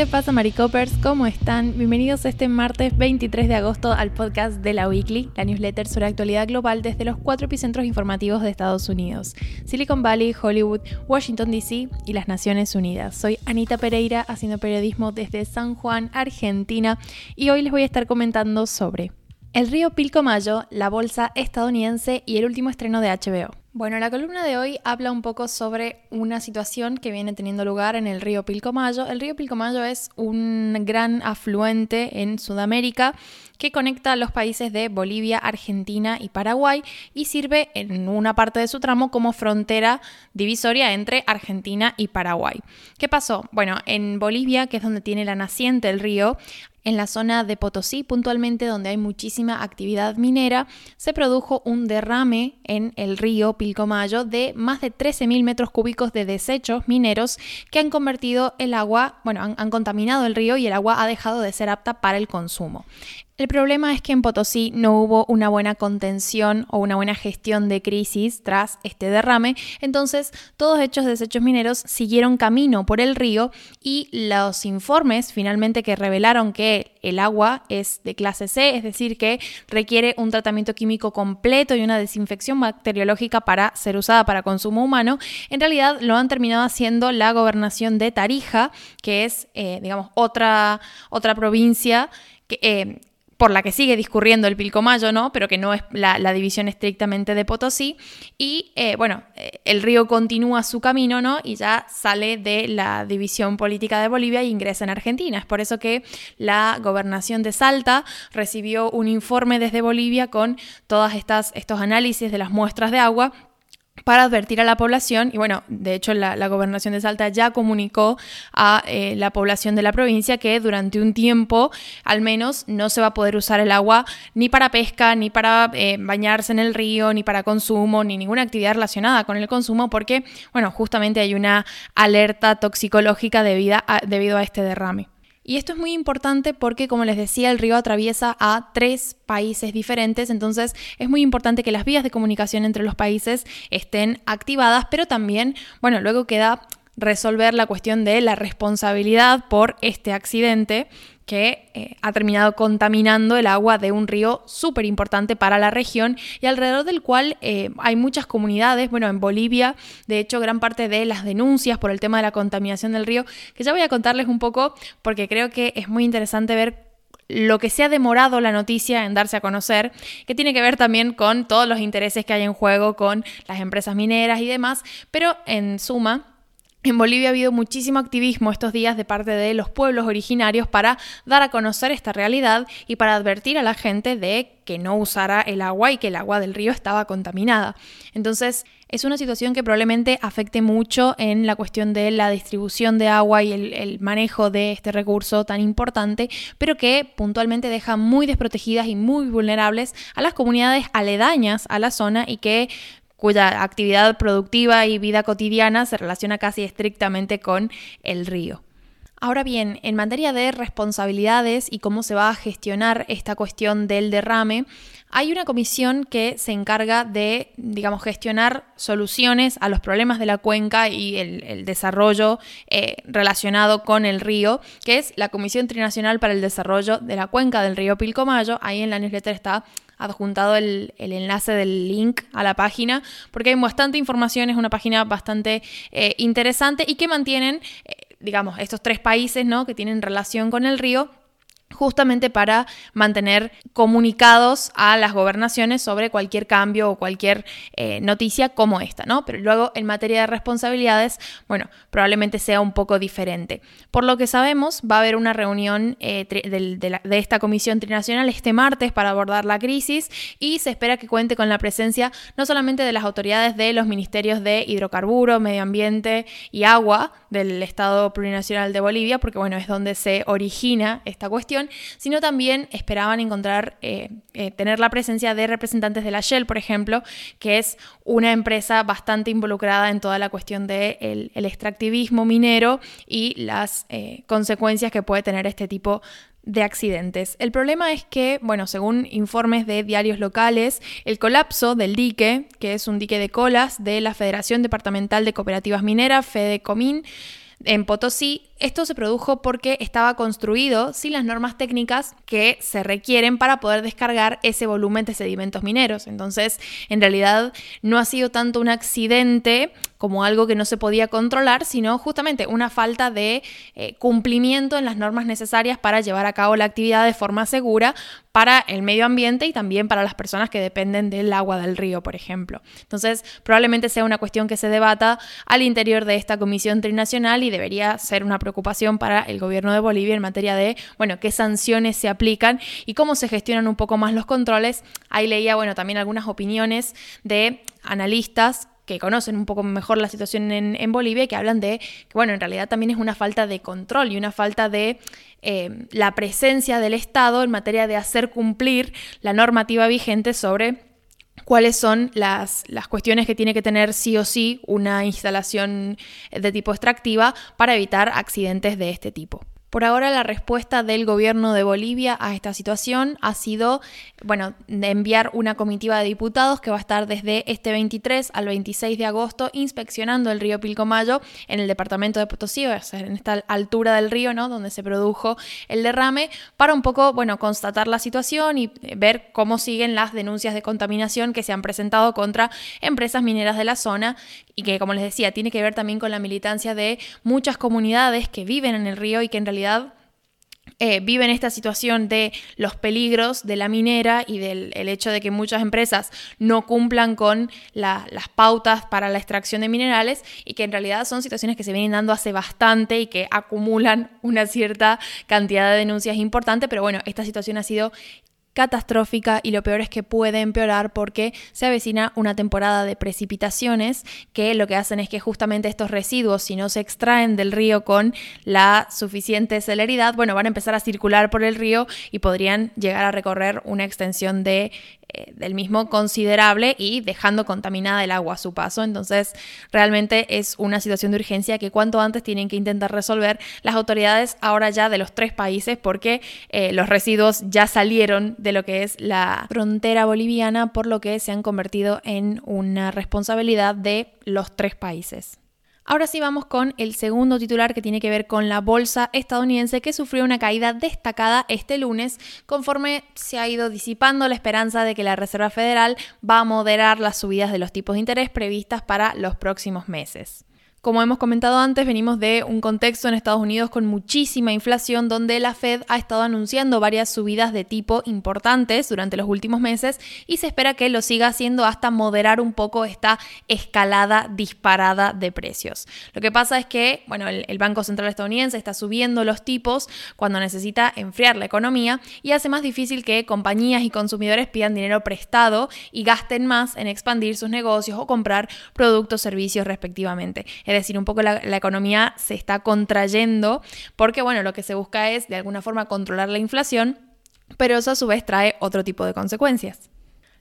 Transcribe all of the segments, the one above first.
¿Qué pasa, Maricopers? ¿Cómo están? Bienvenidos este martes 23 de agosto al podcast de la Weekly, la newsletter sobre actualidad global desde los cuatro epicentros informativos de Estados Unidos: Silicon Valley, Hollywood, Washington DC y las Naciones Unidas. Soy Anita Pereira, haciendo periodismo desde San Juan, Argentina, y hoy les voy a estar comentando sobre el río Pilcomayo, la bolsa estadounidense y el último estreno de HBO. Bueno, la columna de hoy habla un poco sobre una situación que viene teniendo lugar en el río Pilcomayo. El río Pilcomayo es un gran afluente en Sudamérica que conecta los países de Bolivia, Argentina y Paraguay y sirve en una parte de su tramo como frontera divisoria entre Argentina y Paraguay. ¿Qué pasó? Bueno, en Bolivia, que es donde tiene la naciente el río, en la zona de Potosí, puntualmente donde hay muchísima actividad minera, se produjo un derrame en el río Pilcomayo de más de 13.000 metros cúbicos de desechos mineros que han convertido el agua, bueno, han, han contaminado el río y el agua ha dejado de ser apta para el consumo. El problema es que en Potosí no hubo una buena contención o una buena gestión de crisis tras este derrame, entonces todos estos desechos mineros siguieron camino por el río y los informes finalmente que revelaron que el agua es de clase C, es decir, que requiere un tratamiento químico completo y una desinfección bacteriológica para ser usada para consumo humano, en realidad lo han terminado haciendo la gobernación de Tarija, que es, eh, digamos, otra, otra provincia que, eh, por la que sigue discurriendo el Pilcomayo, ¿no? Pero que no es la, división estrictamente de Potosí. Y eh, bueno, eh, el río continúa su camino, ¿no? Y ya sale de la división política de Bolivia e ingresa en Argentina. Es por eso que la gobernación de Salta recibió un informe desde Bolivia con todos estos análisis de las muestras de agua para advertir a la población, y bueno, de hecho la, gobernación de Salta ya comunicó a eh, la población de la provincia que durante un tiempo al menos no se va a poder usar el agua ni para pesca, ni para eh, bañarse en el río, ni para consumo, ni ninguna actividad relacionada con el consumo, porque, bueno, justamente hay una alerta toxicológica debido a este derrame. Y esto es muy importante porque, como les decía, el río atraviesa a tres países diferentes, entonces es muy importante que las vías de comunicación entre los países estén activadas, pero también, bueno, luego queda resolver la cuestión de la responsabilidad por este accidente que eh, ha terminado contaminando el agua de un río súper importante para la región y alrededor del cual eh, hay muchas comunidades. Bueno, en Bolivia, de hecho, gran parte de las denuncias por el tema de la contaminación del río, que ya voy a contarles un poco porque creo que es muy interesante ver lo que se ha demorado la noticia en darse a conocer, que tiene que ver también con todos los intereses que hay en juego con las empresas mineras y demás, pero en suma en Bolivia ha habido muchísimo activismo estos días de parte de los pueblos originarios para dar a conocer esta realidad y para advertir a la gente de que no usara el agua y que el agua del río estaba contaminada. Entonces, es una situación que probablemente afecte mucho en la cuestión de la distribución de agua y el, manejo de este recurso tan importante, pero que puntualmente deja muy desprotegidas y muy vulnerables a las comunidades aledañas a la zona y que cuya actividad productiva y vida cotidiana se relaciona casi estrictamente con el río. Ahora bien, en materia de responsabilidades y cómo se va a gestionar esta cuestión del derrame, hay una comisión que se encarga de, digamos, gestionar soluciones a los problemas de la cuenca y el, desarrollo eh, relacionado con el río, que es la Comisión Trinacional para el Desarrollo de la Cuenca del Río Pilcomayo. Ahí en la newsletter está adjuntado el, enlace del link a la página, porque hay bastante información, es una página bastante eh, interesante y que mantienen, eh, digamos, estos tres países ¿no? que tienen relación con el río justamente para mantener comunicados a las gobernaciones sobre cualquier cambio o cualquier eh, noticia como esta, ¿no? Pero luego en materia de responsabilidades, bueno, probablemente sea un poco diferente. Por lo que sabemos, va a haber una reunión eh, de, esta comisión trinacional este martes para abordar la crisis y se espera que cuente con la presencia no solamente de las autoridades de los ministerios de hidrocarburo, medio ambiente y agua del Estado Plurinacional de Bolivia, porque bueno, es donde se origina esta cuestión, sino también esperaban encontrar, eh, eh, tener la presencia de representantes de la Shell, por ejemplo, que es una empresa bastante involucrada en toda la cuestión del el extractivismo minero y las eh, consecuencias que puede tener este tipo de accidentes. El problema es que, bueno, según informes de diarios locales, el colapso del dique, que es un dique de colas de la Federación Departamental de Cooperativas Mineras, FEDECOMIN, en Potosí Esto se produjo porque estaba construido sin las normas técnicas que se requieren para poder descargar ese volumen de sedimentos mineros. Entonces, en realidad no ha sido tanto un accidente como algo que no se podía controlar, sino justamente una falta de eh, cumplimiento en las normas necesarias para llevar a cabo la actividad de forma segura para el medio ambiente y también para las personas que dependen del agua del río, por ejemplo. Entonces, probablemente sea una cuestión que se debata al interior de esta comisión trinacional y debería ser una preocupación para el gobierno de Bolivia en materia de, bueno, qué sanciones se aplican y cómo se gestionan un poco más los controles. Ahí leía, bueno, también algunas opiniones de analistas que conocen un poco mejor la situación en, Bolivia y que hablan de que, bueno, en realidad también es una falta de control y una falta de eh, la presencia del Estado en materia de hacer cumplir la normativa vigente sobre cuáles son las, las, cuestiones que tiene que tener sí o sí una instalación de tipo extractiva para evitar accidentes de este tipo. Por ahora la respuesta del gobierno de Bolivia a esta situación ha sido, bueno, de enviar una comitiva de diputados que va a estar desde este 23 al 26 de agosto inspeccionando el río Pilcomayo en el departamento de Potosí, en esta altura del río, ¿no? Donde se produjo el derrame, para un poco, bueno, constatar la situación y ver cómo siguen las denuncias de contaminación que se han presentado contra empresas mineras de la zona y que, como les decía, tiene que ver también con la militancia de muchas comunidades que viven en el río y que en realidad eh, viven esta situación de los peligros de la minera y del hecho de que muchas empresas no cumplan con las pautas para la extracción de minerales y que en realidad son situaciones que se vienen dando hace bastante y que acumulan una cierta cantidad de denuncias importantes, pero bueno, esta situación ha sido catastrófica y lo peor es que puede empeorar porque se avecina una temporada de precipitaciones que lo que hacen es que justamente estos residuos, si no se extraen del río con la suficiente celeridad, bueno, van a empezar a circular por el río y podrían llegar a recorrer una extensión de eh, del mismo considerable y dejando contaminada el agua a su paso. Entonces, realmente es una situación de urgencia que cuanto antes tienen que intentar resolver las autoridades ahora ya de los tres países porque eh, los residuos ya salieron de lo que es la frontera boliviana, por lo que se han convertido en una responsabilidad de los tres países. Ahora sí vamos con el segundo titular que tiene que ver con la bolsa estadounidense que sufrió una caída destacada este lunes conforme se ha ido disipando la esperanza de que la Reserva Federal va a moderar las subidas de los tipos de interés previstas para los próximos meses. Como hemos comentado antes, venimos de un contexto en Estados Unidos con muchísima inflación donde la Fed ha estado anunciando varias subidas de tipo importantes durante los últimos meses y se espera que lo siga haciendo hasta moderar un poco esta escalada disparada de precios. Lo que pasa es que, bueno, el, Banco Central estadounidense está subiendo los tipos cuando necesita enfriar la economía y hace más difícil que compañías y consumidores pidan dinero prestado y gasten más en expandir sus negocios o comprar productos, servicios respectivamente. Es decir, un poco la, economía se está contrayendo porque, bueno, lo que se busca es de alguna forma controlar la inflación, pero eso a su vez trae otro tipo de consecuencias.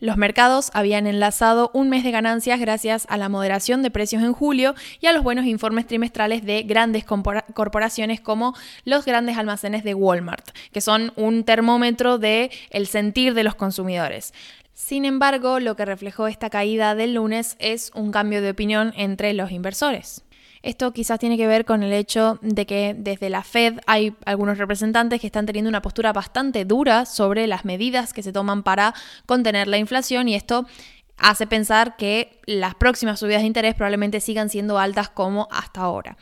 Los mercados habían enlazado un mes de ganancias gracias a la moderación de precios en julio y a los buenos informes trimestrales de grandes corporaciones como los grandes almacenes de Walmart, que son un termómetro de el sentir de los consumidores. Sin embargo, lo que reflejó esta caída del lunes es un cambio de opinión entre los inversores. Esto quizás tiene que ver con el hecho de que desde la Fed hay algunos representantes que están teniendo una postura bastante dura sobre las medidas que se toman para contener la inflación y esto hace pensar que las próximas subidas de interés probablemente sigan siendo altas como hasta ahora.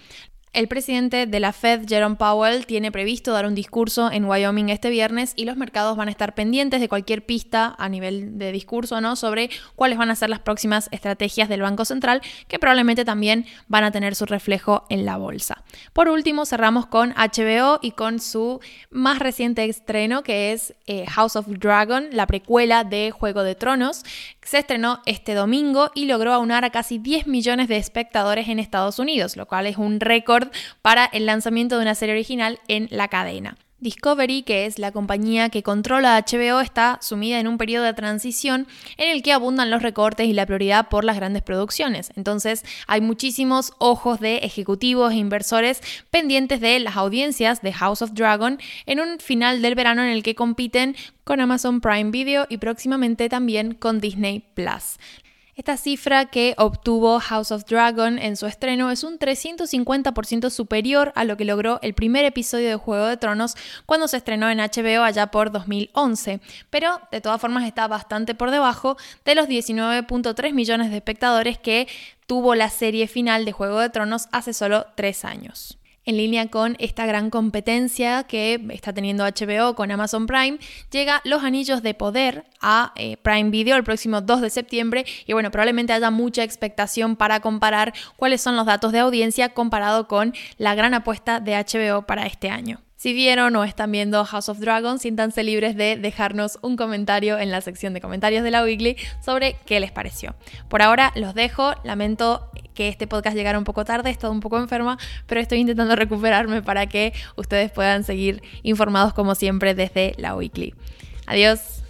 El presidente de la Fed, Jerome Powell, tiene previsto dar un discurso en Wyoming este viernes y los mercados van a estar pendientes de cualquier pista a nivel de discurso ¿no? sobre cuáles van a ser las próximas estrategias del Banco Central, que probablemente también van a tener su reflejo en la bolsa. Por último, cerramos con HBO y con su más reciente estreno, que es eh, House of Dragon, la precuela de Juego de Tronos. Se estrenó este domingo y logró aunar a casi 10 millones de espectadores en Estados Unidos, lo cual es un récord para el lanzamiento de una serie original en la cadena. Discovery, que es la compañía que controla HBO, está sumida en un periodo de transición en el que abundan los recortes y la prioridad por las grandes producciones. Entonces hay muchísimos ojos de ejecutivos e inversores pendientes de las audiencias de House of Dragon en un final del verano en el que compiten con Amazon Prime Video y próximamente también con Disney Plus. Esta cifra que obtuvo House of Dragon en su estreno es un 350% superior a lo que logró el primer episodio de Juego de Tronos cuando se estrenó en HBO allá por 2011, pero de todas formas está bastante por debajo de los 19.3 millones de espectadores que tuvo la serie final de Juego de Tronos hace solo tres años en línea con esta gran competencia que está teniendo HBO con Amazon Prime, llega Los Anillos de Poder a eh, Prime Video el próximo 2 de septiembre y bueno, probablemente haya mucha expectación para comparar cuáles son los datos de audiencia comparado con la gran apuesta de HBO para este año. Si vieron o están viendo House of Dragons, siéntanse libres de dejarnos un comentario en la sección de comentarios de la Weekly sobre qué les pareció. Por ahora los dejo, lamento que este podcast llegara un poco tarde, he estado un poco enferma, pero estoy intentando recuperarme para que ustedes puedan seguir informados como siempre desde la Weekly. Adiós.